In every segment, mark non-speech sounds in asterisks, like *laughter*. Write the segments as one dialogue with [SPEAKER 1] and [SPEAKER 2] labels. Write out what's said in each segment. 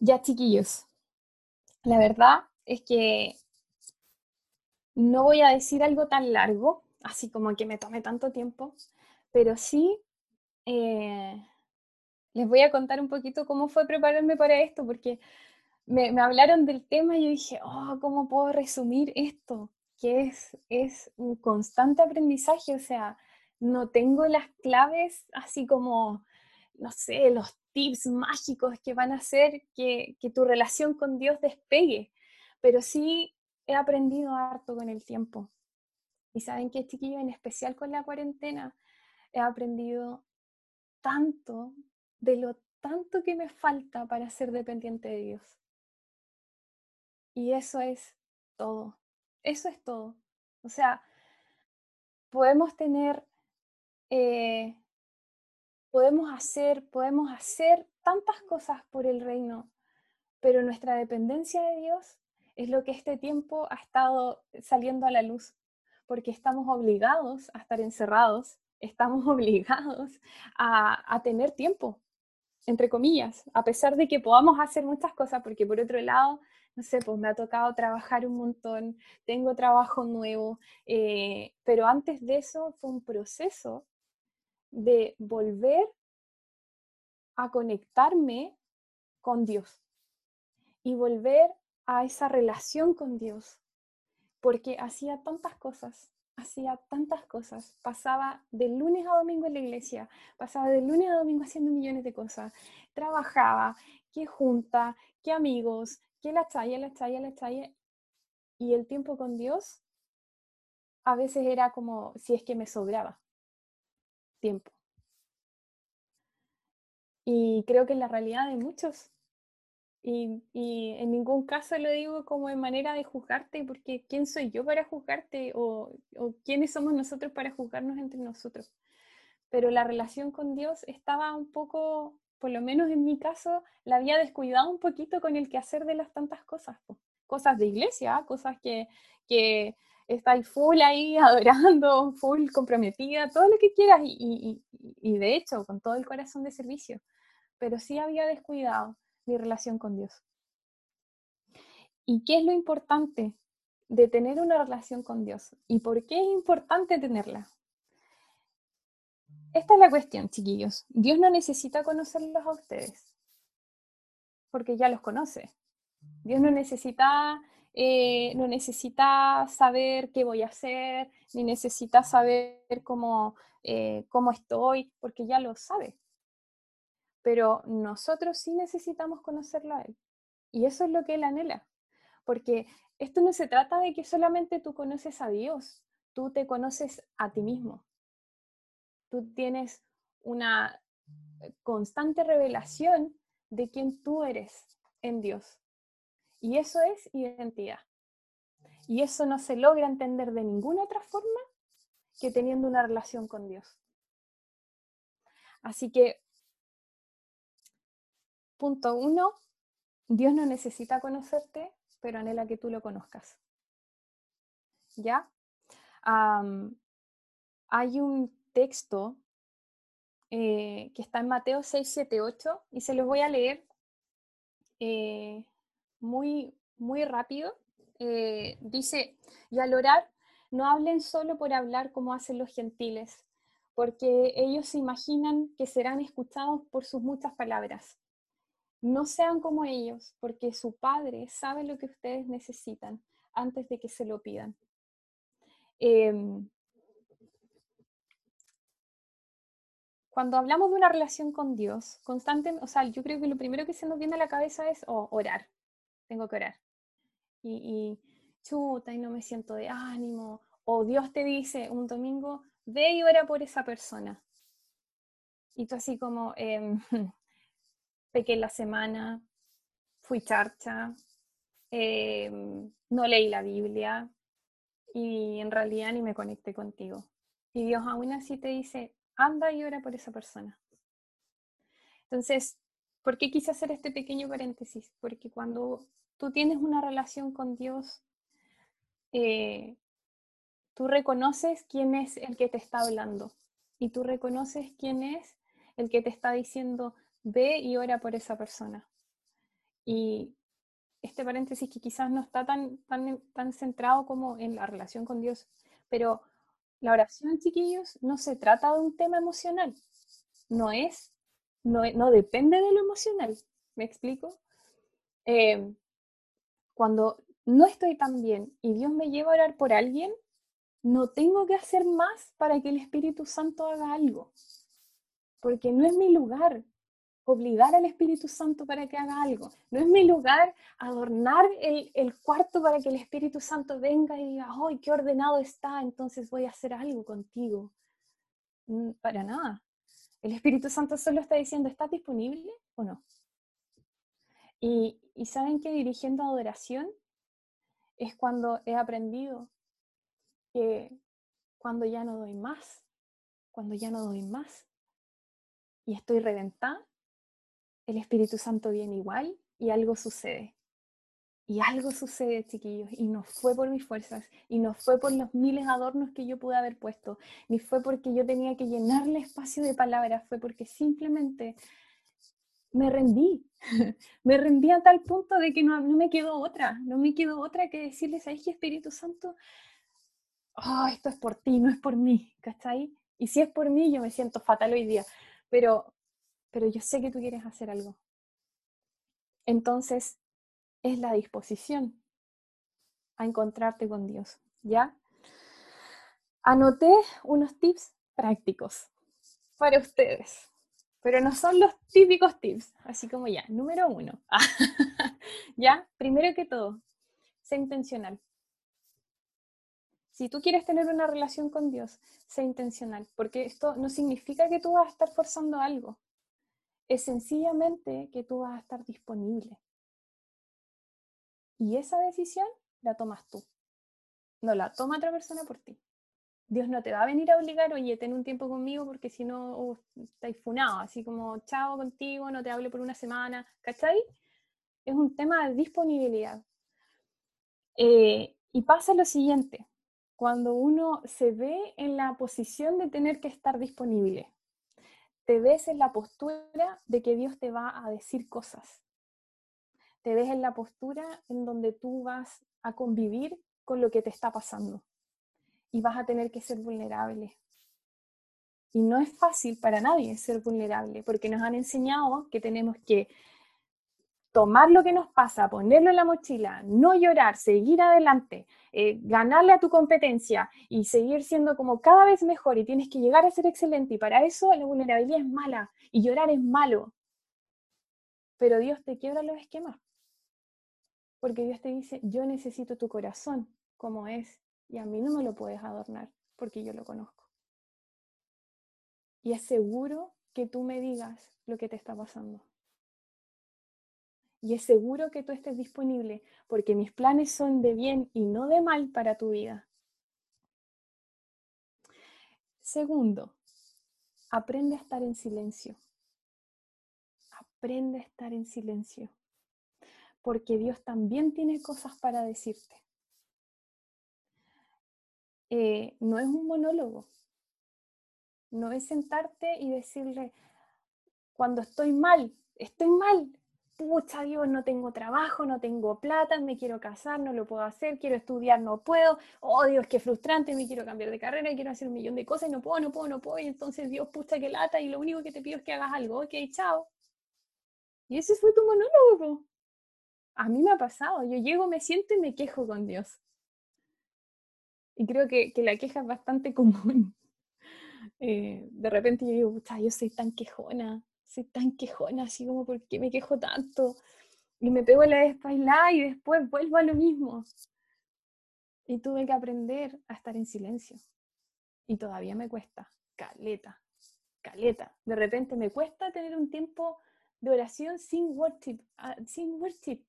[SPEAKER 1] Ya, chiquillos, la verdad es que no voy a decir algo tan largo, así como que me tome tanto tiempo, pero sí eh, les voy a contar un poquito cómo fue prepararme para esto, porque me, hablaron del tema y yo dije, oh, ¿cómo puedo resumir esto? Que es, es un constante aprendizaje, o sea, no tengo las claves así como, no sé, los tips mágicos que van a hacer que, tu relación con Dios despegue, pero sí he aprendido harto con el tiempo. Y saben que, chiquillo, en especial con la cuarentena, he aprendido tanto de lo tanto que me falta para ser dependiente de Dios. Y eso es todo. Eso es todo. O sea, podemos tener, eh, podemos hacer, podemos hacer tantas cosas por el reino, pero nuestra dependencia de Dios es lo que este tiempo ha estado saliendo a la luz, porque estamos obligados a estar encerrados, estamos *laughs* obligados a, a tener tiempo, entre comillas, a pesar de que podamos hacer muchas cosas, porque por otro lado, no sé, pues me ha tocado trabajar un montón, tengo trabajo nuevo, eh, pero antes de eso fue un proceso de volver a conectarme con Dios y volver a esa relación con Dios, porque hacía tantas cosas, hacía tantas cosas, pasaba de lunes a domingo en la iglesia, pasaba de lunes a domingo haciendo millones de cosas, trabajaba, qué junta, qué amigos, qué la chaya, la chaya, la chaya, y el tiempo con Dios a veces era como si es que me sobraba tiempo. Y creo que es la realidad de muchos, y, en ningún caso lo digo como en manera de juzgarte, porque ¿quién soy yo para juzgarte? O, o quiénes somos nosotros para juzgarnos entre nosotros. Pero la relación con Dios estaba un poco, por lo menos en mi caso, la había descuidado un poquito con el quehacer de las tantas cosas. Cosas de iglesia, cosas que, que estáis full ahí *laughs* adorando, full comprometida, todo lo que quieras y, y, y de hecho con todo el corazón de servicio. Pero sí había descuidado mi relación con Dios. ¿Y qué es lo importante de tener una relación con Dios? ¿Y por qué es importante tenerla? Esta es la cuestión, chiquillos. Dios no necesita conocerlos a ustedes, porque ya los conoce. Dios no necesita, eh, no necesita saber qué voy a hacer, ni necesita saber cómo, eh, cómo estoy, porque ya lo sabe pero nosotros sí necesitamos conocerlo a Él. Y eso es lo que Él anhela, porque esto no se trata de que solamente tú conoces a Dios, tú te conoces a ti mismo. Tú tienes una constante revelación de quién tú eres en Dios. Y eso es identidad. Y eso no se logra entender de ninguna otra forma que teniendo una relación con Dios. Así que Punto uno, Dios no necesita conocerte, pero anhela que tú lo conozcas. ¿Ya? hay un texto eh, que está en Mateo 6, 7, 8 y se los voy a leer eh, muy, muy rápido. Eh, dice, y al orar, no hablen solo por hablar como hacen los gentiles, porque ellos se imaginan que serán escuchados por sus muchas palabras. No sean como ellos, porque su Padre sabe lo que ustedes necesitan antes de que se lo pidan. Em, cuando hablamos de una relación con Dios, constante, o sea, yo creo que lo primero que se nos viene a la cabeza es oh, orar. Tengo que orar. Y, y chuta, y no me siento de ánimo. O Dios te dice un domingo, ve y ora por esa persona. Y tú así como, em, *laughs* pequé la semana, fui charcha, em, no leí la Biblia y en realidad ni me conecté contigo. Y Dios aún así te dice, anda y ora por esa persona. Entonces, ¿por qué quise hacer este pequeño paréntesis? Porque cuando tú tienes una relación con Dios, eh, tú reconoces quién es el que te está hablando y tú reconoces quién es el que te está diciendo, ve y ora por esa persona. Y este paréntesis que quizás no está tan, tan, tan centrado como en la relación con Dios, pero la oración, chiquillos, no se trata de un tema emocional, no es, no, no depende de lo emocional, ¿me explico? Eh, cuando no estoy tan bien y Dios me lleva a orar por alguien, no tengo que hacer más para que el Espíritu Santo haga algo, porque no es mi lugar obligar al Espíritu Santo para que haga algo, no es mi lugar adornar el, el cuarto para que el Espíritu Santo venga y diga, ¡ay, qué ordenado está! Entonces voy a hacer algo contigo. Mm, para nada. El Espíritu Santo solo está diciendo, ¿estás disponible o no? Y, saben que dirigiendo adoración es cuando he aprendido que cuando ya no doy más, cuando ya no doy más y estoy reventada, el Espíritu Santo viene igual y algo sucede. Y algo sucede, chiquillos, y no fue por mis fuerzas, y no fue por los miles de adornos que yo pude haber puesto, ni fue porque yo tenía que llenarle espacio de palabras, fue porque simplemente me rendí, *laughs* me rendí a tal punto de que no, me quedó otra, no me quedó otra que decirles, ¿sabes qué, Espíritu Santo? Oh, esto es por ti, no es por mí, ¿cachai? Y si es por mí, yo me siento fatal hoy día, pero, pero yo sé que tú quieres hacer algo. Entonces, es la disposición a encontrarte con Dios, ¿ya? Anoté unos tips prácticos para ustedes. Pero no son los típicos tips, así como ya, número uno. *laughs* ya, primero que todo, sé intencional. Si tú quieres tener una relación con Dios, sé intencional, porque esto no significa que tú vas a estar forzando algo. Es sencillamente que tú vas a estar disponible. Y esa decisión la tomas tú. No la toma otra persona por ti. Dios no te va a venir a obligar, oye, ten un tiempo conmigo porque si no uh, funado, así como chao contigo, no te hable por una semana, ¿cachai? Es un tema de disponibilidad. Eh, y pasa lo siguiente, cuando uno se ve en la posición de tener que estar disponible, te ves en la postura de que Dios te va a decir cosas. Te ves en la postura en donde tú vas a convivir con lo que te está pasando y vas a tener que ser vulnerable. Y no es fácil para nadie ser vulnerable, porque nos han enseñado que tenemos que tomar lo que nos pasa, ponerlo en la mochila, no llorar, seguir adelante, eh, ganarle a tu competencia y seguir siendo como cada vez mejor y tienes que llegar a ser excelente. Y para eso la vulnerabilidad es mala y llorar es malo. Pero Dios te quiebra los esquemas. Porque Dios te dice, yo necesito tu corazón como es y a mí no me lo puedes adornar porque yo lo conozco. Y es seguro que tú me digas lo que te está pasando. Y es seguro que tú estés disponible porque mis planes son de bien y no de mal para tu vida. Segundo, aprende a estar en silencio. Aprende a estar en silencio. Porque Dios también tiene cosas para decirte. Eh, no es un monólogo. No es sentarte y decirle, cuando estoy mal, estoy mal, pucha Dios, no tengo trabajo, no tengo plata, me quiero casar, no lo puedo hacer, quiero estudiar, no puedo, oh Dios, qué frustrante, me quiero cambiar de carrera, quiero hacer un millón de cosas no puedo, no puedo, no puedo, y entonces Dios, pucha, que lata, y lo único que te pido es que hagas algo, ok, chao. Y ese fue tu monólogo. A mí me ha pasado, yo llego, me siento y me quejo con Dios. Y creo que, que la queja es bastante *laughs* común. Eh, de repente yo digo, yo soy tan quejona, soy tan quejona, así como, ¿por qué me quejo tanto? Y me pego la espalda y después vuelvo a lo mismo. Y tuve que aprender a estar en silencio. Y todavía me cuesta, caleta, caleta. De repente me cuesta tener un tiempo de oración sin worship, ah, sin worship,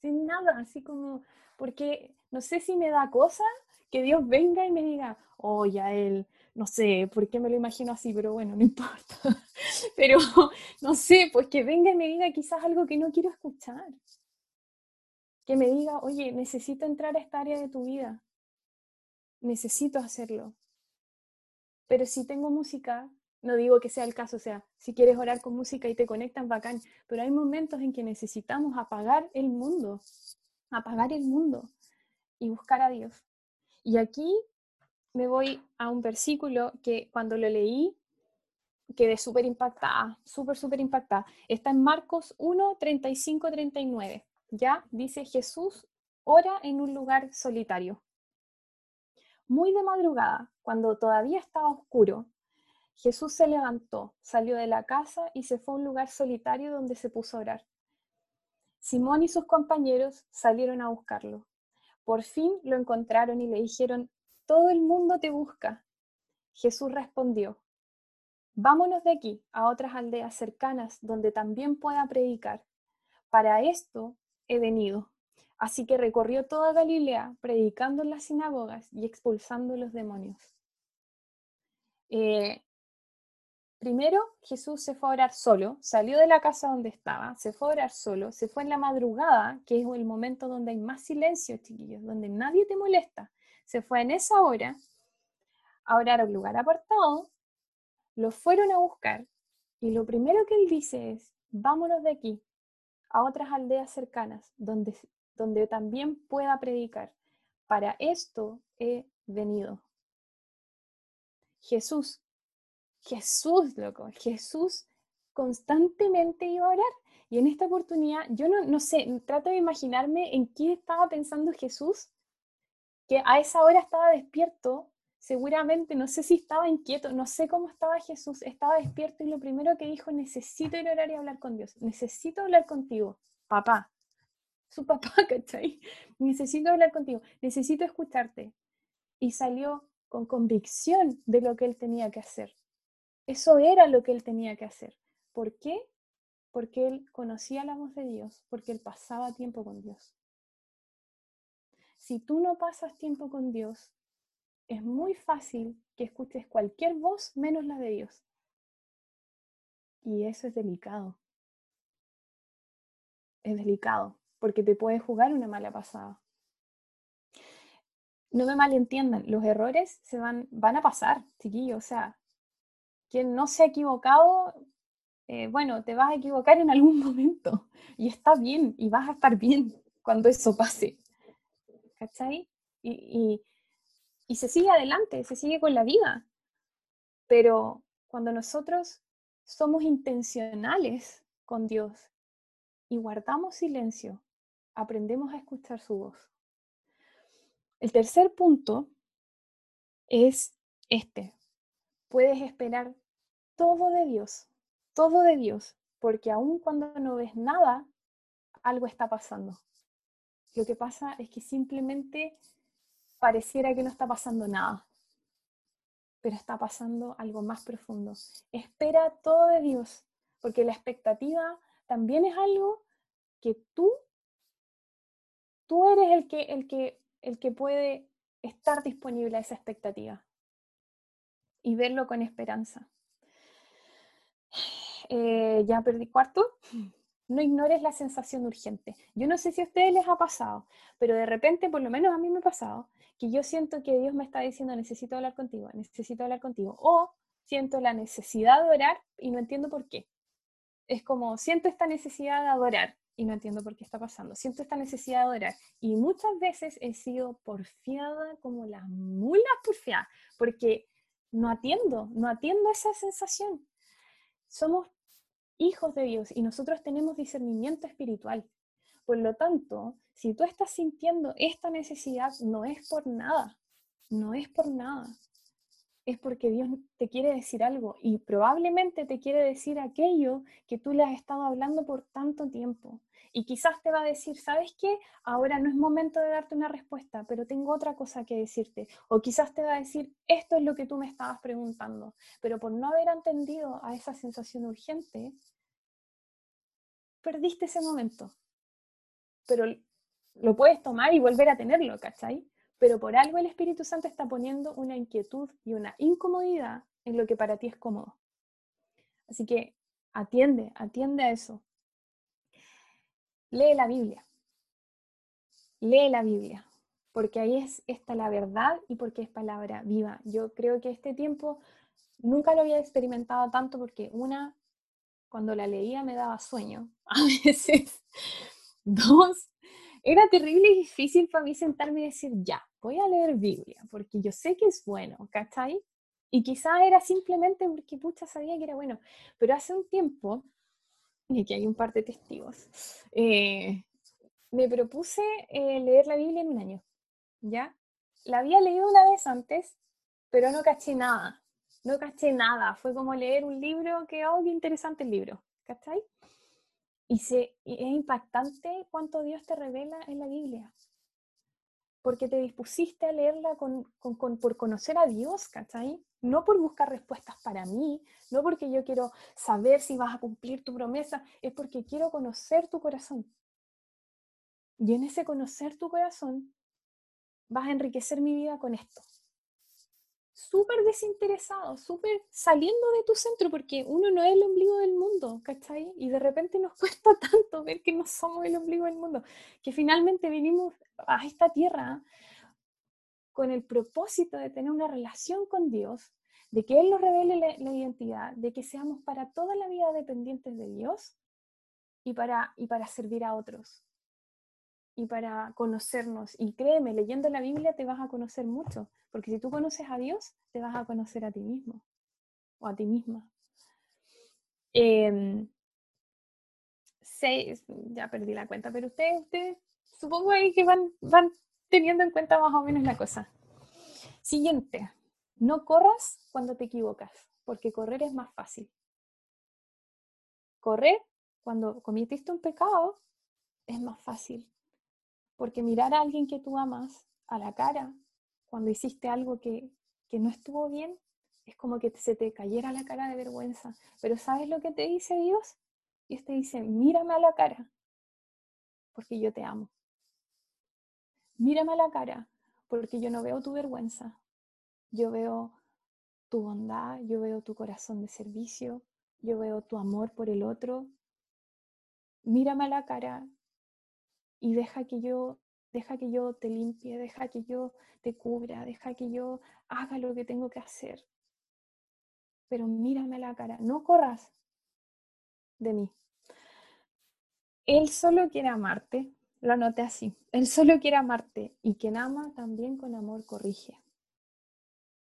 [SPEAKER 1] sin nada, así como, porque no sé si me da cosa que Dios venga y me diga, oh, ya él, no sé por qué me lo imagino así, pero bueno, no *laughs* importa. pero no sé, pues que venga y me diga quizás algo que no quiero escuchar. Que me diga, oye, necesito entrar a esta área de tu vida. Necesito hacerlo. Pero si tengo música No digo que sea el caso, o sea, si quieres orar con música y te conectan, bacán, pero hay momentos en que necesitamos apagar el mundo, apagar el mundo y buscar a Dios. Y aquí me voy a un versículo que cuando lo leí quedé súper impactada, súper, súper impactada. Está en Marcos 1, 35, 39. Ya dice Jesús ora en un lugar solitario. Muy de madrugada, cuando todavía estaba oscuro, Jesús se levantó, salió de la casa y se fue a un lugar solitario donde se puso a orar. Simón y sus compañeros salieron a buscarlo. Por fin lo encontraron y le dijeron, todo el mundo te busca. Jesús respondió, vámonos de aquí a otras aldeas cercanas donde también pueda predicar. Para esto he venido. Así que recorrió toda Galilea, predicando en las sinagogas y expulsando los demonios. Eh, primero, Jesús se fue a orar solo, salió de la casa donde estaba, se fue a orar solo, se fue en la madrugada, que es el momento donde hay más silencio, chiquillos, donde nadie te molesta. Se fue en esa hora a orar a un lugar apartado, lo fueron a buscar y lo primero que él dice es, vámonos de aquí, a otras aldeas cercanas donde, donde también pueda predicar. Para esto he venido. Jesús, Jesús, loco, Jesús constantemente iba a orar. Y en esta oportunidad, yo no, no sé, trato de imaginarme en qué estaba pensando Jesús, que a esa hora estaba despierto seguramente, no sé si estaba inquieto, no sé cómo estaba Jesús, estaba despierto y lo primero que dijo, necesito ir a orar y hablar con Dios, necesito hablar contigo, papá, su papá, *laughs* ¿cachai? Necesito hablar contigo, necesito escucharte. Y salió con convicción de lo que él tenía que hacer. Eso era lo que él tenía que hacer. ¿Por qué? Porque él conocía la voz de Dios, porque él pasaba tiempo con Dios. Si tú no pasas tiempo con Dios, es muy fácil que escuches cualquier voz menos la de Dios. Y eso es delicado. Es delicado, porque te puede jugar una mala pasada. No me malentiendan, los errores se van, van a pasar, chiquillo. O sea, quien no se ha equivocado, eh, bueno, te vas a equivocar en algún *laughs* momento. Y está bien, y vas a estar bien cuando eso pase. ¿Cachai? y, y se sigue adelante, se sigue con la vida. Pero cuando nosotros somos intencionales con Dios y guardamos silencio, aprendemos a escuchar su voz. El tercer punto es este. Puedes esperar todo de Dios, todo de Dios, porque aun cuando no ves nada, algo está pasando. Lo que pasa es que simplemente pareciera que no está pasando nada, pero está pasando algo más profundo. Espera todo de Dios, porque la expectativa también es algo que tú, tú eres el que, el que, el que puede estar disponible a esa expectativa y verlo con esperanza. Eh, ya perdí cuarto no ignores la sensación urgente. Yo no sé si a ustedes les ha pasado, pero de repente, por lo menos a mí me ha pasado, que yo siento que Dios me está diciendo, necesito hablar contigo, necesito hablar contigo, o siento la necesidad de orar y no entiendo por qué. Es como, siento esta necesidad de adorar y no entiendo por qué está pasando. Siento esta necesidad de orar. Y muchas veces he sido porfiada como las mulas porfiadas, porque no atiendo, no atiendo esa sensación. Somos hijos de Dios y nosotros tenemos discernimiento espiritual. Por lo tanto, si tú estás sintiendo esta necesidad, no es por nada, no es por nada. Es porque Dios te quiere decir algo y probablemente te quiere decir aquello que tú le has estado hablando por tanto tiempo. Y quizás te va a decir, ¿sabes qué? Ahora no es momento de darte una respuesta, pero tengo otra cosa que decirte. O quizás te va a decir, esto es lo que tú me estabas preguntando. Pero por no haber entendido a esa sensación urgente, perdiste ese momento. Pero lo puedes tomar y volver a tenerlo, ¿cachai? Pero por algo el Espíritu Santo está poniendo una inquietud y una incomodidad en lo que para ti es cómodo. Así que atiende, atiende a eso. Lee la Biblia. Lee la Biblia, porque ahí es está la verdad y porque es palabra viva. Yo creo que este tiempo nunca lo había experimentado tanto porque una, cuando la leía me daba sueño *laughs* a veces. Dos, era terrible y difícil para mí sentarme y decir, ya, voy a leer Biblia, porque yo sé que es bueno, ¿cachai? Y quizás era simplemente porque pucha sabía que era bueno. Pero hace un tiempo, y aquí hay un par de testigos, eh, me propuse eh, leer la Biblia en un año, ¿ya? La había leído una vez antes, pero no caché nada, no caché nada. Fue como leer un libro que, oh, qué interesante el libro, ¿cachai? Y, se, es impactante cuánto Dios te revela en la Biblia. Porque te dispusiste a leerla por conocer a Dios, ¿cachai? No por buscar respuestas para mí, no porque yo quiero saber si vas a cumplir tu promesa, es porque quiero conocer tu corazón. Y en ese conocer tu corazón vas a enriquecer mi vida con esto. Súper desinteresado, súper saliendo de tu centro, porque uno no es el ombligo del mundo, ¿cachai? Y de repente nos *laughs* cuesta tanto ver que no somos el ombligo del mundo, que finalmente vinimos a esta tierra con el propósito de tener una relación con Dios, de que Él nos revele la, la identidad, de que seamos para toda la vida dependientes de Dios y para, y para servir a otros y para conocernos. Y créeme, leyendo la Biblia te vas a conocer mucho, porque si tú conoces a Dios, te vas a conocer a ti mismo o a ti misma. Em, seis, ya perdí la cuenta, pero ustedes, ustedes supongo que van, van teniendo en cuenta más o menos la cosa. Siguiente, no corras cuando te equivocas, porque correr es más fácil. Correr cuando cometiste un pecado es más fácil. Porque mirar a alguien que tú amas a la cara cuando hiciste algo que, que no estuvo bien, es como que se te cayera la cara de vergüenza. Pero ¿sabes lo que te dice Dios? Dios te dice, mírame a la cara, porque yo te amo. Mírame a la cara, porque yo no veo tu vergüenza. Yo veo tu bondad, yo veo tu corazón de servicio, yo veo tu amor por el otro. Mírame a la cara y deja que yo deja que yo te limpie, deja que yo te cubra, deja que yo haga lo que tengo que hacer. Pero mírame a la cara, no corras de mí. Él solo quiere amarte, lo anoté así, Él solo quiere amarte y quien ama también con amor corrige.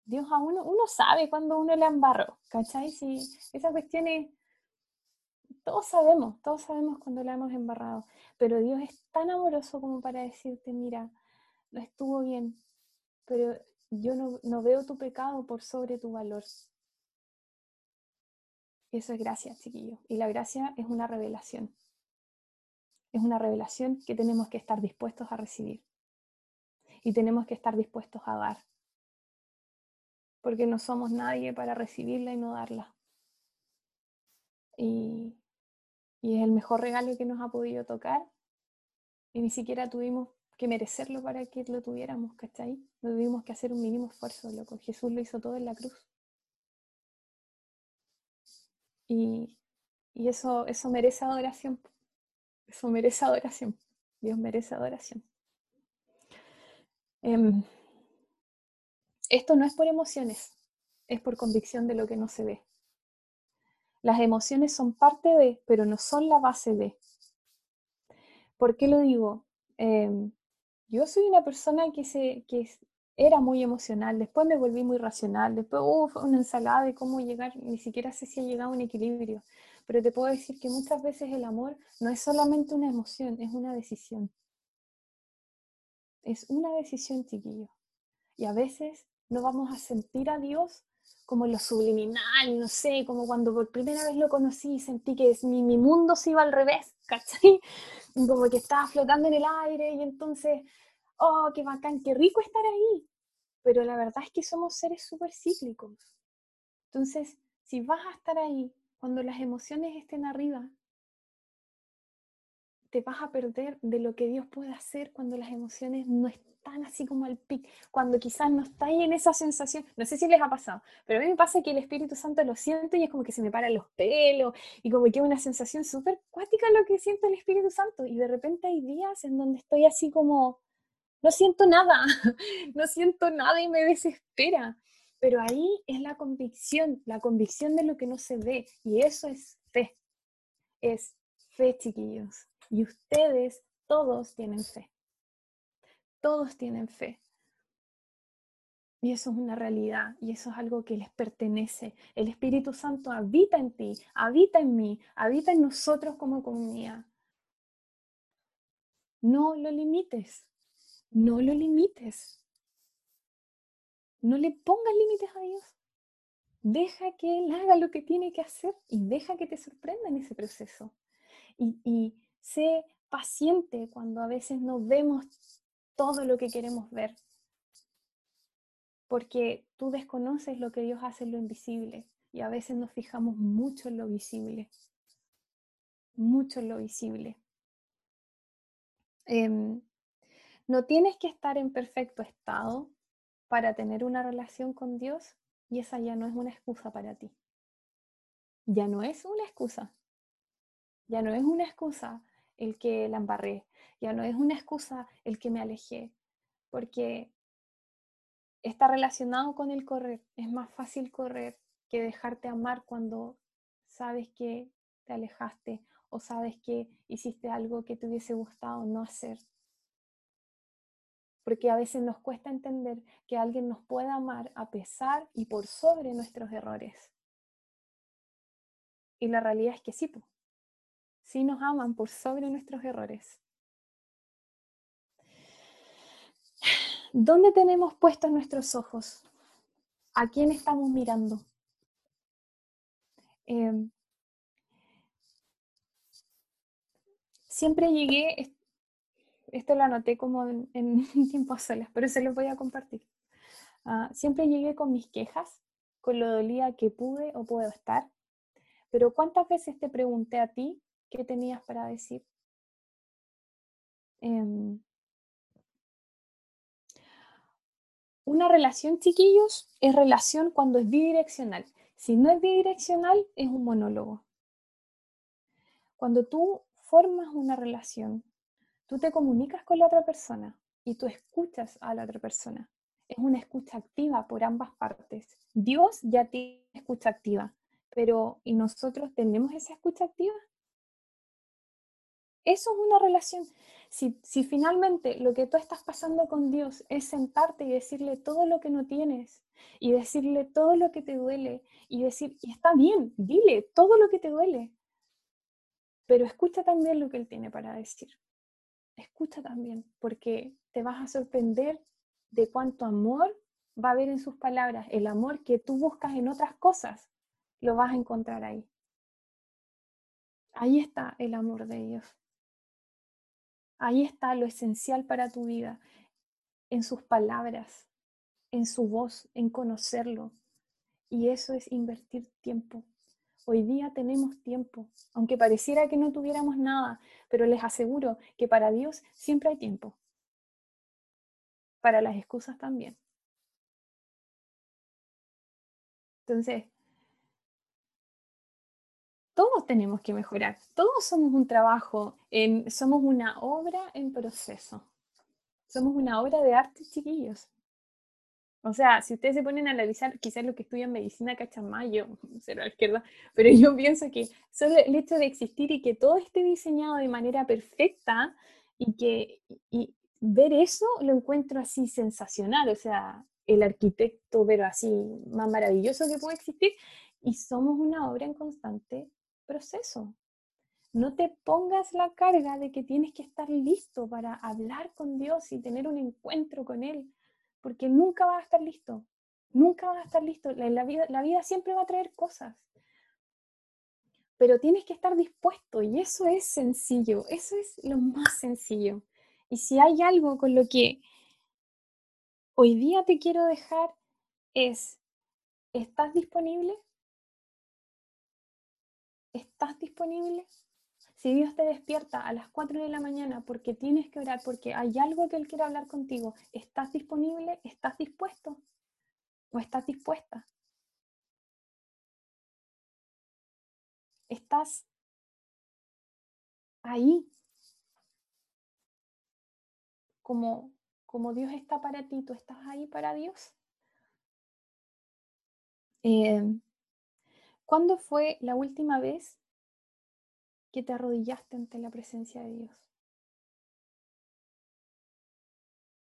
[SPEAKER 1] Dios a uno, uno sabe cuando uno le embarró, ¿cachai? Si esa cuestión es, todos sabemos, todos sabemos cuando la hemos embarrado, pero Dios es tan amoroso como para decirte, mira, no estuvo bien, pero yo no, veo tu pecado por sobre tu valor. Eso es gracia, chiquillo. Y la gracia es una revelación. Es una revelación que tenemos que estar dispuestos a recibir. Y tenemos que estar dispuestos a dar. Porque no somos nadie para recibirla y no darla. Y, y es el mejor regalo que nos ha podido tocar y ni siquiera tuvimos que merecerlo para que lo tuviéramos, ¿cachai? No tuvimos que hacer un mínimo esfuerzo. Jesús lo hizo todo en la cruz. Y, y eso, eso merece adoración. Eso merece adoración. Dios merece adoración. Em, esto no es por emociones, es por convicción de lo que no se ve. Las emociones son parte de, pero no son la base de. ¿Por qué lo digo? Em, yo soy una persona que, se, que era muy emocional, después me volví muy racional, después hubo una ensalada de cómo llegar, ni siquiera sé si ha llegado a un equilibrio, pero te puedo decir que muchas veces el amor no es solamente una emoción, es una decisión. Es una decisión, chiquillo. Y a veces no vamos a sentir a Dios como lo subliminal, no sé, como cuando por primera vez lo conocí y sentí que mi, mi mundo se iba al revés, *laughs* ¿cachai? Como que estaba flotando en el aire y entonces, oh, qué bacán, qué rico estar ahí. Pero la verdad es que somos seres súper cíclicos. Entonces, si vas a estar ahí cuando las emociones estén arriba, te vas a perder de lo que Dios puede hacer cuando las emociones no están así como al pic, cuando quizás no está en esa sensación. No sé si les ha pasado, pero a mí me pasa que el Espíritu Santo lo siento y es como que se me paran los pelos y como que una sensación súper cuática lo que siento el Espíritu Santo. Y de repente hay días en donde estoy así como, no siento nada, *laughs* no siento nada y me desespera. Pero ahí es la convicción, la convicción de lo que no se ve. Y eso es fe. Es fe, chiquillos. Y ustedes todos tienen fe. Todos tienen fe. Y eso es una realidad y eso es algo que les pertenece. El Espíritu Santo habita en ti, habita en mí, habita en nosotros como comunidad. No lo limites, no lo limites. No le pongas límites a Dios. Deja que Él haga lo que tiene que hacer y deja que te sorprenda en ese proceso. Y, sé paciente cuando a veces no vemos todo lo que queremos ver porque tú desconoces lo que Dios hace en lo invisible y a veces nos fijamos mucho en lo visible, mucho en lo visible. Em, no tienes que estar en perfecto estado para tener una relación con Dios y esa ya no es una excusa para ti. Ya no es una excusa. Ya no es una excusa el que la embarré. Ya no es una excusa el que me alejé. Porque está relacionado con el correr. Es más fácil correr que dejarte amar cuando sabes que te alejaste o sabes que hiciste algo que te hubiese gustado no hacer. Porque a veces nos cuesta entender que alguien nos pueda amar a pesar y por sobre nuestros errores. Y la realidad es que sí, sí nos aman por sobre nuestros errores. ¿Dónde tenemos puestos nuestros ojos? ¿A quién estamos mirando? Em, siempre llegué, esto lo anoté como en, en *laughs* tiempo solas, pero se los voy a compartir. Ah, siempre llegué con mis quejas, con lo dolía que pude o puedo estar, pero ¿cuántas veces te pregunté a ti qué tenías para decir? Em, Una relación, chiquillos, es relación cuando es bidireccional. Si no es bidireccional, es un monólogo. Cuando tú formas una relación, tú te comunicas con la otra persona y tú escuchas a la otra persona. Es una escucha activa por ambas partes. Dios ya tiene escucha activa, pero ¿y nosotros tenemos esa escucha activa? Eso es una relación. Si, finalmente lo que tú estás pasando con Dios es sentarte y decirle todo lo que no tienes y decirle todo lo que te duele y decir, y está bien, dile todo lo que te duele, pero escucha también lo que Él tiene para decir. Escucha también, porque te vas a sorprender de cuánto amor va a haber en sus palabras. El amor que tú buscas en otras cosas, lo vas a encontrar ahí. Ahí está el amor de Dios. Ahí está lo esencial para tu vida, en sus palabras, en su voz, en conocerlo. Y eso es invertir tiempo. Hoy día tenemos tiempo, aunque pareciera que no tuviéramos nada, pero les aseguro que para Dios siempre hay tiempo. Para las excusas también. Entonces, todos tenemos que mejorar, todos somos un trabajo, en, somos una obra en proceso, somos una obra de arte, chiquillos. O sea, si ustedes se ponen a analizar, quizás lo que estudian medicina cachan más, yo, *laughs* cero a la izquierda, pero yo pienso que solo el hecho de existir y que todo esté diseñado de manera perfecta y que y ver eso lo encuentro así sensacional, o sea, el arquitecto, pero así más maravilloso que puede existir, y somos una obra en constante proceso. No te pongas la carga de que tienes que estar listo para hablar con Dios y tener un encuentro con Él, porque nunca vas a estar listo. Nunca vas a estar listo. La, vida, vida siempre va a traer cosas. Pero tienes que estar dispuesto y eso es sencillo. Eso es lo más sencillo. Y si hay algo con lo que hoy día te quiero dejar es, ¿estás disponible? ¿Estás disponible? Si Dios te despierta a las 4 de la mañana porque tienes que orar, porque hay algo que Él quiere hablar contigo, ¿estás disponible? ¿Estás dispuesto? ¿O estás dispuesta? ¿Estás ahí? Como, como Dios está para ti, ¿tú estás ahí para Dios? Em, ¿Cuándo fue la última vez que te arrodillaste ante la presencia de Dios?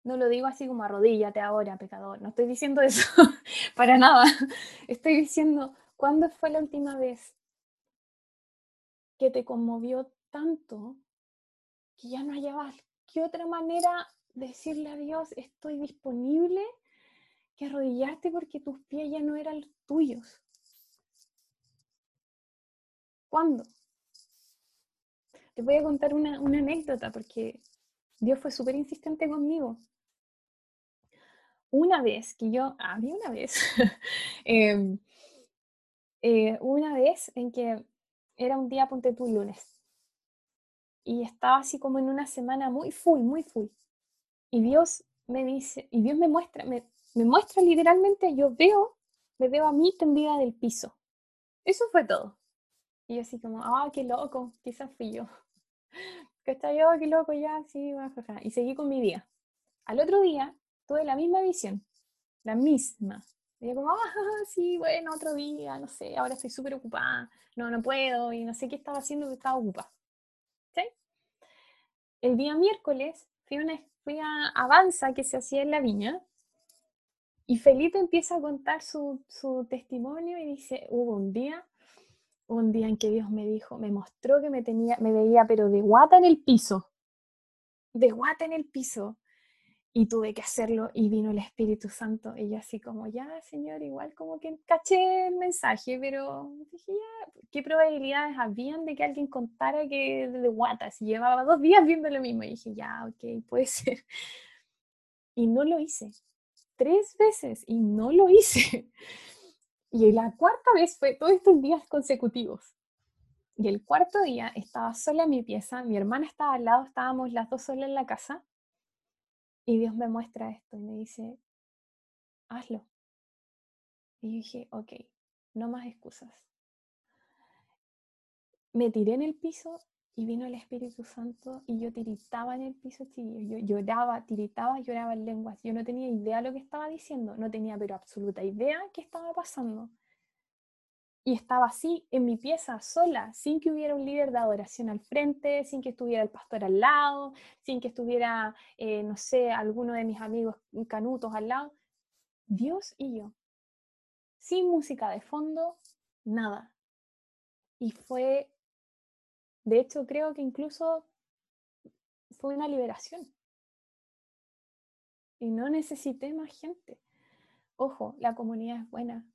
[SPEAKER 1] No lo digo así como arrodíllate ahora, pecador. No estoy diciendo *laughs* eso para nada. Estoy diciendo, ¿cuándo fue la última vez que te conmovió tanto que ya no hallabas qué otra manera de decirle a Dios, estoy disponible, que arrodillarte porque tus pies ya no eran tuyos? ¿Cuándo? Te voy a contar una, una anécdota porque Dios fue súper insistente conmigo una vez que yo, había una vez, *laughs* em, eh, una vez en que era un día, ponte tú, lunes, y estaba así como en una semana muy full, muy full. Y Dios me dice, y Dios me muestra, me, me muestra literalmente, yo veo, me veo a mí tendida del piso. Eso fue todo. Y yo así como, ah, qué loco, quizás fui yo. Está yo, qué loco, ya, sí. Y seguí con mi día. Al otro día tuve la misma visión, la misma. Y yo como, ah, sí, bueno, otro día, no sé, ahora estoy súper ocupada, no, no puedo, y no sé qué estaba haciendo, que estaba ocupada. ¿Sí? El día miércoles fui, una, fui a Avanza que se hacía en la viña, y Felipe empieza a contar su, su testimonio y dice, hubo un día, un día en que Dios me dijo, me mostró que me tenía, me veía pero de guata en el piso, de guata en el piso, y tuve que hacerlo y vino el Espíritu Santo y yo así como, ya, Señor, igual como que caché el mensaje, pero dije, ya, ¿qué probabilidades habían de que alguien contara que de guata, si llevaba dos días viendo lo mismo? Y dije, ya, ok, puede *laughs* ser. Y no lo hice. Tres veces y no lo hice. Y la cuarta vez fue todos estos días consecutivos. Y el cuarto día estaba sola en mi pieza, mi hermana estaba al lado, estábamos las dos solas en la casa y Dios me muestra esto y me dice, hazlo. Y dije, ok, no más excusas. Me tiré en el piso y vino el Espíritu Santo y yo tiritaba en el piso, Yo lloraba, tiritaba, lloraba en lenguas. Yo no tenía idea de lo que estaba diciendo, no tenía pero absoluta idea qué estaba pasando. Y estaba así en mi pieza, sola, sin que hubiera un líder de adoración al frente, sin que estuviera el pastor al lado, sin que estuviera, eh, no sé, alguno de mis amigos canutos al lado. Dios y yo. Sin música de fondo, nada. Y fue, de hecho, creo que incluso fue una liberación. Y no necesité más gente. Ojo, la comunidad es buena,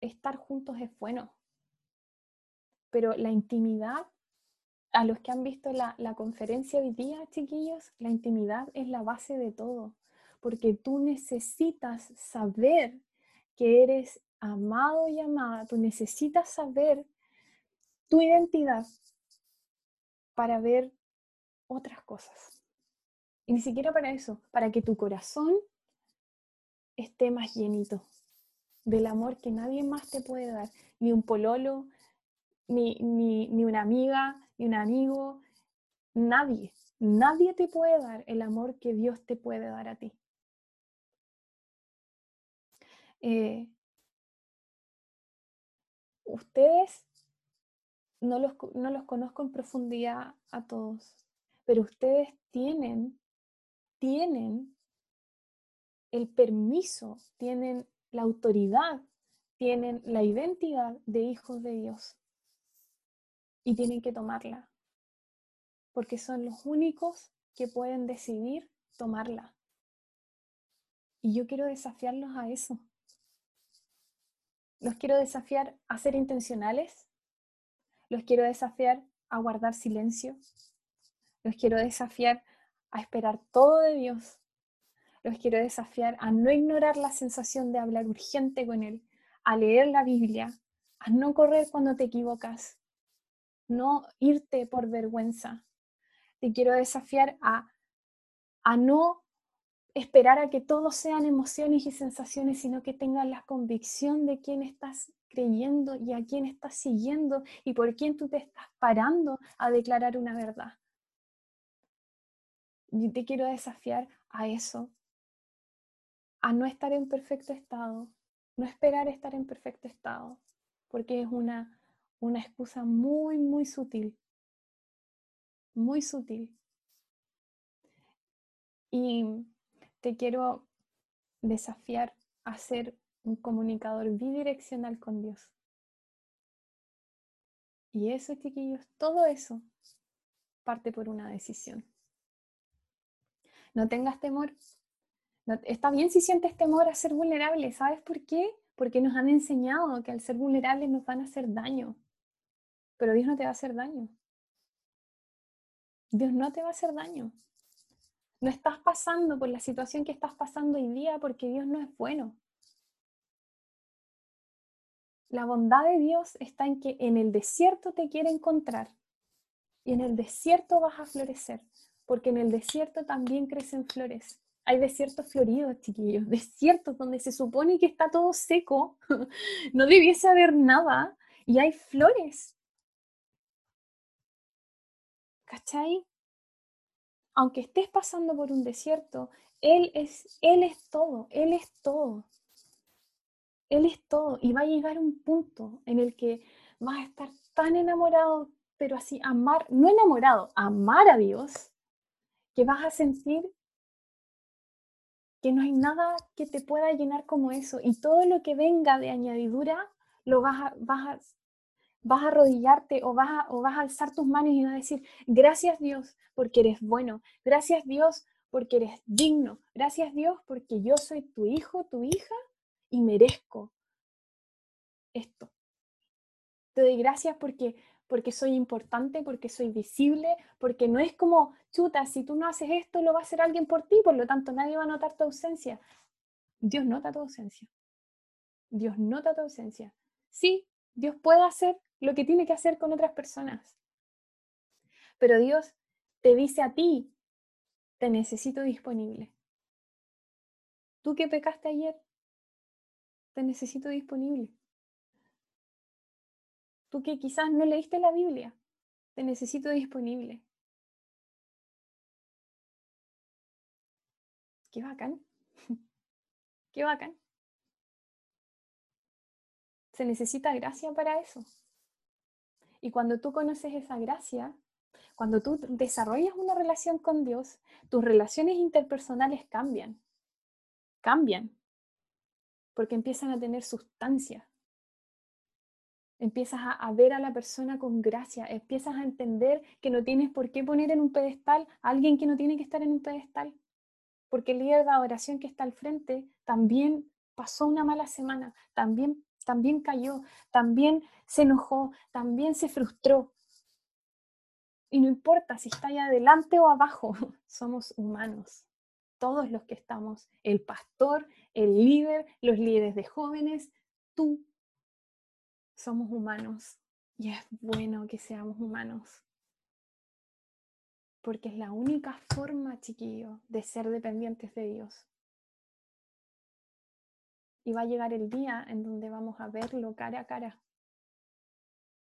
[SPEAKER 1] estar juntos es bueno, pero la intimidad, a los que han visto la, conferencia hoy día, chiquillos, la intimidad es la base de todo, porque tú necesitas saber que eres amado y amada, tú necesitas saber tu identidad para ver otras cosas. Y ni siquiera para eso, para que tu corazón esté más llenito, del amor que nadie más te puede dar, ni un pololo, ni, ni, una amiga, ni un amigo, nadie, nadie te puede dar el amor que Dios te puede dar a ti. Eh, ustedes no los, no los conozco en profundidad a todos, pero ustedes tienen, tienen el permiso, tienen la autoridad, tienen la identidad de hijos de Dios y tienen que tomarla, porque son los únicos que pueden decidir tomarla. Y yo quiero desafiarlos a eso. Los quiero desafiar a ser intencionales. Los quiero desafiar a guardar silencio. Los quiero desafiar a esperar todo de Dios los quiero desafiar a no ignorar la sensación de hablar urgente con Él, a leer la Biblia, a no correr cuando te equivocas, no irte por vergüenza. Te quiero desafiar a, a no esperar a que todos sean emociones y sensaciones, sino que tengas la convicción de quién estás creyendo y a quién estás siguiendo y por quién tú te estás parando a declarar una verdad. Y te quiero desafiar a eso, a no estar en perfecto estado, no esperar estar en perfecto estado, porque es una, una excusa muy, muy sutil, muy sutil. Y te quiero desafiar a ser un comunicador bidireccional con Dios. Y eso, chiquillos, todo eso parte por una decisión. No tengas temor. está bien si sientes temor a ser vulnerable. ¿Sabes por qué? Porque nos han enseñado que al ser vulnerables nos van a hacer daño. Pero Dios no te va a hacer daño. Dios no te va a hacer daño. No estás pasando por la situación que estás pasando hoy día porque Dios no es bueno. La bondad de Dios está en que en el desierto te quiere encontrar y en el desierto vas a florecer, porque en el desierto también crecen flores. Hay desiertos floridos, chiquillos, *laughs* desiertos donde se supone que está todo seco, *laughs* no debiese haber nada y hay flores. ¿Cachai? Aunque estés pasando por un desierto, Él es, Él es todo, Él es todo. Él es todo y va a llegar un punto en el que vas a estar tan enamorado, pero así amar, no enamorado, amar a Dios, que vas a sentir que no hay nada que te pueda llenar como eso y todo lo que venga de añadidura lo vas a, vas a, vas a arrodillarte o vas a, o vas a alzar tus manos y vas a decir, gracias Dios porque eres bueno, gracias Dios porque eres digno, gracias Dios porque yo soy tu hijo, tu hija y merezco esto. Te doy gracias porque, porque soy importante, porque soy visible, porque no es como, chuta, si tú no haces esto, lo va a hacer alguien por ti, por lo tanto nadie va a notar tu ausencia. Dios nota tu ausencia. Dios nota tu ausencia. Sí, Dios puede hacer lo que tiene que hacer con otras personas. Pero Dios te dice a ti, te necesito disponible. ¿Tú qué pecaste ayer? Te necesito disponible. Tú que quizás no leíste la Biblia, te necesito disponible. Qué bacán. *laughs* Qué bacán. Se necesita gracia para eso. Y cuando tú conoces esa gracia, cuando tú desarrollas una relación con Dios, tus relaciones interpersonales cambian. Cambian porque empiezan a tener sustancia. Empiezas a, ver a la persona con gracia, empiezas a entender que no tienes por qué poner en un pedestal a alguien que no tiene que estar en un pedestal, porque el líder de adoración que está al frente también pasó una mala semana, también, también cayó, también se enojó, también se frustró. Y no importa si está ahí adelante o abajo, *laughs* somos humanos todos los que estamos, el pastor, el líder, los líderes de jóvenes, tú. Somos humanos y es bueno que seamos humanos. Porque es la única forma, chiquillo, de ser dependientes de Dios. Y va a llegar el día en donde vamos a verlo cara a cara.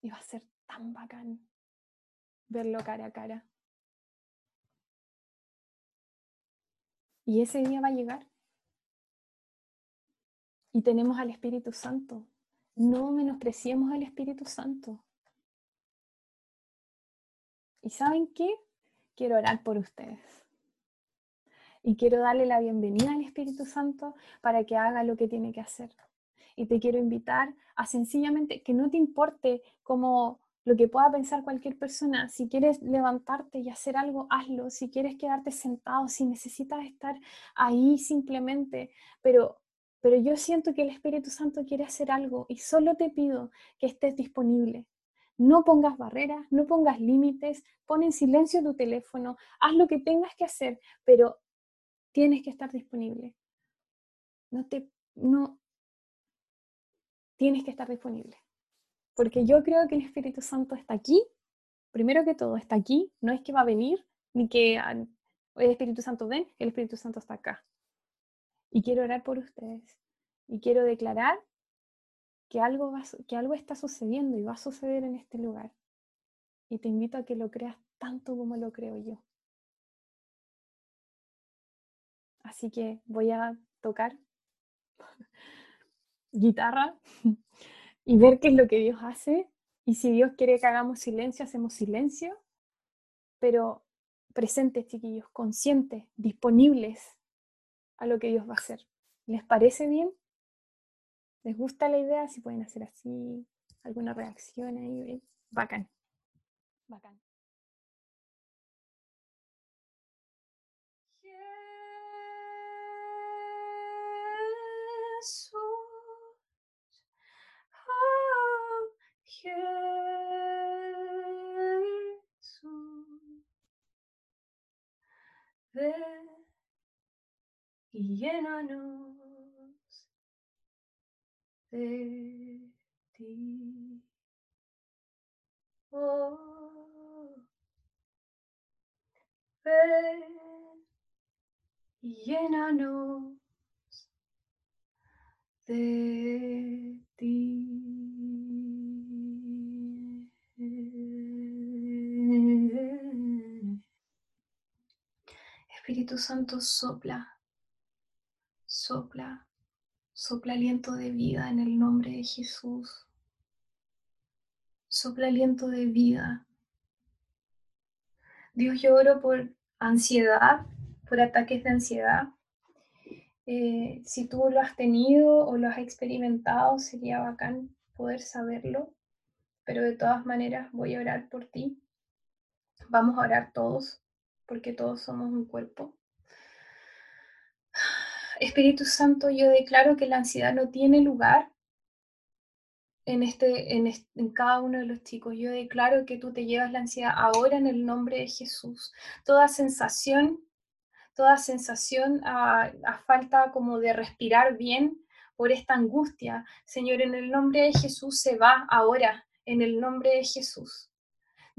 [SPEAKER 1] Y va a ser tan bacán verlo cara a cara. Y ese día va a llegar. Y tenemos al Espíritu Santo. No menospreciemos al Espíritu Santo. ¿Y saben qué? Quiero orar por ustedes. Y quiero darle la bienvenida al Espíritu Santo para que haga lo que tiene que hacer. Y te quiero invitar a sencillamente que no te importe cómo lo que pueda pensar cualquier persona. Si quieres levantarte y hacer algo, hazlo. Si quieres quedarte sentado, si necesitas estar ahí simplemente, pero pero yo siento que el Espíritu Santo quiere hacer algo y solo te pido que estés disponible. No pongas barreras, no pongas límites, pon en silencio tu teléfono, haz lo que tengas que hacer, pero tienes que estar disponible. No te no tienes que estar disponible. Porque yo creo que el Espíritu Santo está aquí, primero que todo, está aquí, no es que va a venir, ni que el Espíritu Santo ven, el Espíritu Santo está acá. Y quiero orar por ustedes. Y quiero declarar que algo, va, que algo está sucediendo y va a suceder en este lugar. Y te invito a que lo creas tanto como lo creo yo. Así que voy a tocar *laughs* guitarra y ver qué es lo que Dios hace. Y si Dios quiere que hagamos silencio, hacemos silencio. Pero presentes, chiquillos, conscientes, disponibles a lo que Dios va a hacer. ¿Les parece bien? ¿Les gusta la idea? Si pueden hacer así, alguna reacción ahí, bacán. Bacán. Ven y llénanos de ti. Oh, ven y llénanos de ti. Espíritu Santo sopla, sopla, sopla aliento de vida en el nombre de Jesús. Sopla aliento de vida. Dios, yo oro por ansiedad, por ataques de ansiedad. Eh, si tú lo has tenido o lo has experimentado, sería bacán poder saberlo, pero de todas maneras voy a orar por ti. Vamos a orar todos porque todos somos un cuerpo. Espíritu Santo, yo declaro que la ansiedad no tiene lugar en, este, en, cada uno de los chicos. Yo declaro que tú te llevas la ansiedad ahora en el nombre de Jesús. Toda sensación, toda sensación a, a falta como de respirar bien por esta angustia, Señor, en el nombre de Jesús se va ahora, en el nombre de Jesús.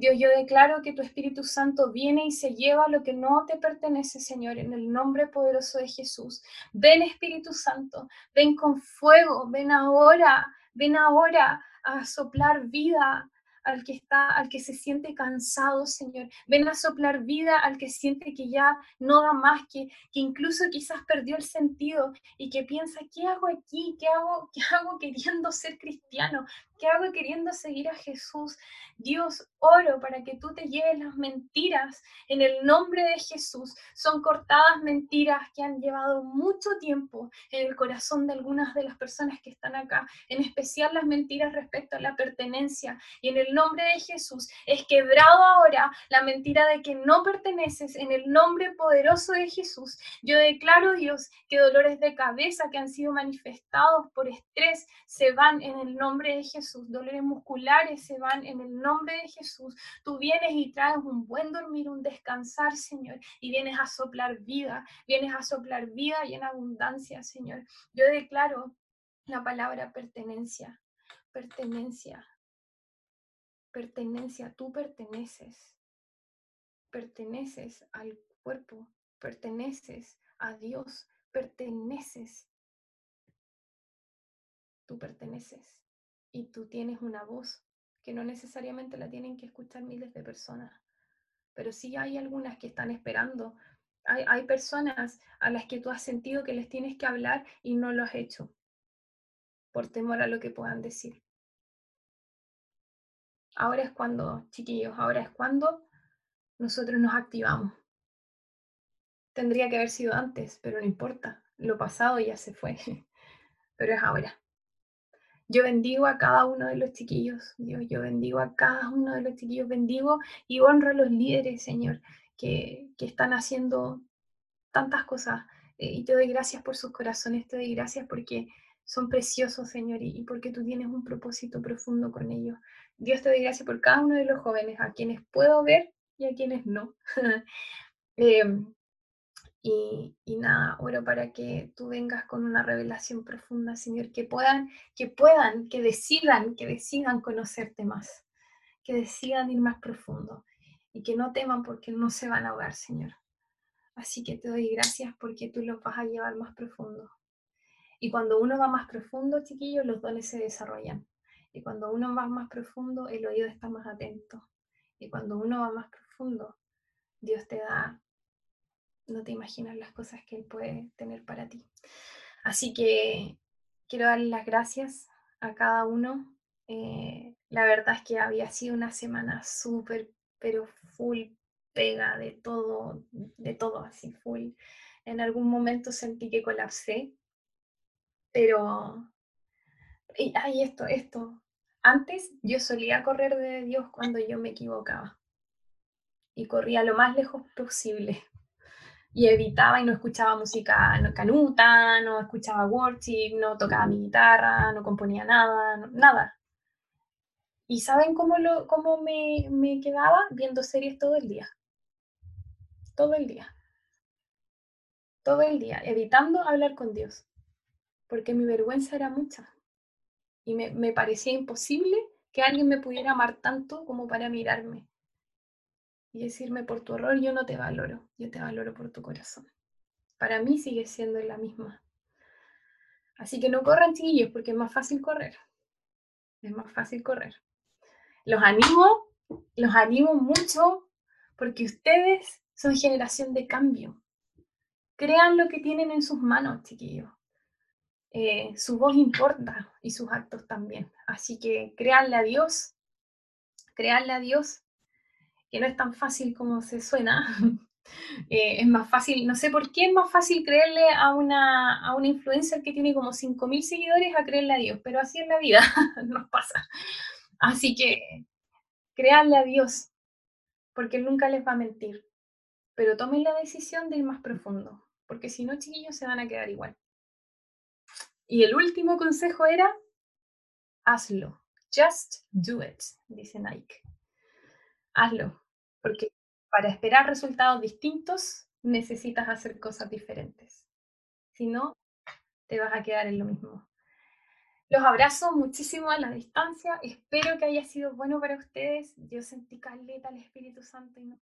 [SPEAKER 1] Dios, yo declaro que tu Espíritu Santo viene y se lleva lo que no te pertenece, Señor, en el nombre poderoso de Jesús. Ven Espíritu Santo, ven con fuego, ven ahora, ven ahora a soplar vida, al que está, al que se siente cansado, Señor. Ven a soplar vida al que siente que ya no da más, que, que incluso quizás perdió el sentido y que piensa, ¿qué hago aquí? ¿Qué hago, ¿Qué hago queriendo ser cristiano? ¿Qué hago queriendo seguir a Jesús? Dios, oro para que tú te lleves las mentiras en el nombre de Jesús. Son cortadas mentiras que han llevado mucho tiempo en el corazón de algunas de las personas que están acá, en especial las mentiras respecto a la pertenencia. Y en el nombre de Jesús es quebrado ahora la mentira de que no perteneces en el nombre poderoso de Jesús. Yo declaro, Dios, que dolores de cabeza que han sido manifestados por estrés se van en el nombre de Jesús dolores musculares se van en el nombre de Jesús. Tú vienes y traes un buen dormir, un descansar, Señor, y vienes a soplar vida, vienes a soplar vida y en abundancia, Señor. Yo declaro la palabra pertenencia, pertenencia, pertenencia, tú perteneces, perteneces al cuerpo, perteneces a Dios, perteneces, tú perteneces y tú tienes una voz que no necesariamente la tienen que escuchar miles de personas, pero sí hay algunas que están esperando. Hay, hay personas a las que tú has sentido que les tienes que hablar y no lo has hecho por temor a lo que puedan decir. Ahora es cuando, chiquillos, ahora es cuando nosotros nos activamos. Tendría que haber sido antes, pero no importa. Lo pasado ya se fue, *laughs* pero es ahora. Yo bendigo a cada uno de los chiquillos, Dios, yo bendigo a cada uno de los chiquillos, bendigo y honro a los líderes, Señor, que, están haciendo tantas cosas. Eh, y te doy gracias por sus corazones, te doy gracias porque son preciosos, Señor, y, porque tú tienes un propósito profundo con ellos. Dios te doy gracias por cada uno de los jóvenes, a quienes puedo ver y a quienes no. *laughs* Em, y, nada, oro para que tú vengas con una revelación profunda, Señor, que puedan, que puedan, que decidan, que decidan conocerte más, que decidan ir más profundo y que no teman porque no se van a ahogar, Señor. Así que te doy gracias porque tú los vas a llevar más profundo. Y cuando uno va más profundo, chiquillos, los dones se desarrollan. Y cuando uno va más profundo, el oído está más atento. Y cuando uno va más profundo, Dios te da no te imaginas las cosas que Él puede tener para ti. Así que quiero darle las gracias a cada uno. Eh, la verdad es que había sido una semana súper, pero full pega de todo, de todo así, full. En algún momento sentí que colapsé, pero... Y, ay, esto, esto. Antes yo solía correr de Dios cuando yo me equivocaba. Y corría lo más lejos posible y evitaba y no escuchaba música no, canuta, no escuchaba worship, no tocaba mi guitarra, no componía nada, nada. ¿Y saben cómo, lo, cómo me, me quedaba? Viendo series todo el día. Todo el día. Todo el día, evitando hablar con Dios. Porque mi vergüenza era mucha. Y me, me parecía imposible que alguien me pudiera amar tanto como para mirarme y decirme por tu error yo no te valoro, yo te valoro por tu corazón. Para mí sigue siendo la misma. Así que no corran chiquillos porque es más fácil correr. Es más fácil correr. Los animo, los animo mucho porque ustedes son generación de cambio. Crean lo que tienen en sus manos, chiquillos. Eh, su voz importa y sus actos también. Así que créanle a Dios, créanle a Dios que no es tan fácil como se suena. *laughs* Eh, es más fácil, no sé por qué es más fácil creerle a una, a una influencer que tiene como 5.000 seguidores a creerle a Dios, pero así es la vida, *laughs* nos pasa. Así que créanle a Dios, porque Él nunca les va a mentir, pero tomen la decisión de ir más profundo, porque si no, chiquillos, se van a quedar igual. Y el último consejo era, hazlo, just do it, dice Nike hazlo, porque para esperar resultados distintos necesitas hacer cosas diferentes. Si no, te vas a quedar en lo mismo. Los abrazo muchísimo a la distancia. Espero que haya sido bueno para ustedes. Yo sentí caleta al Espíritu Santo y no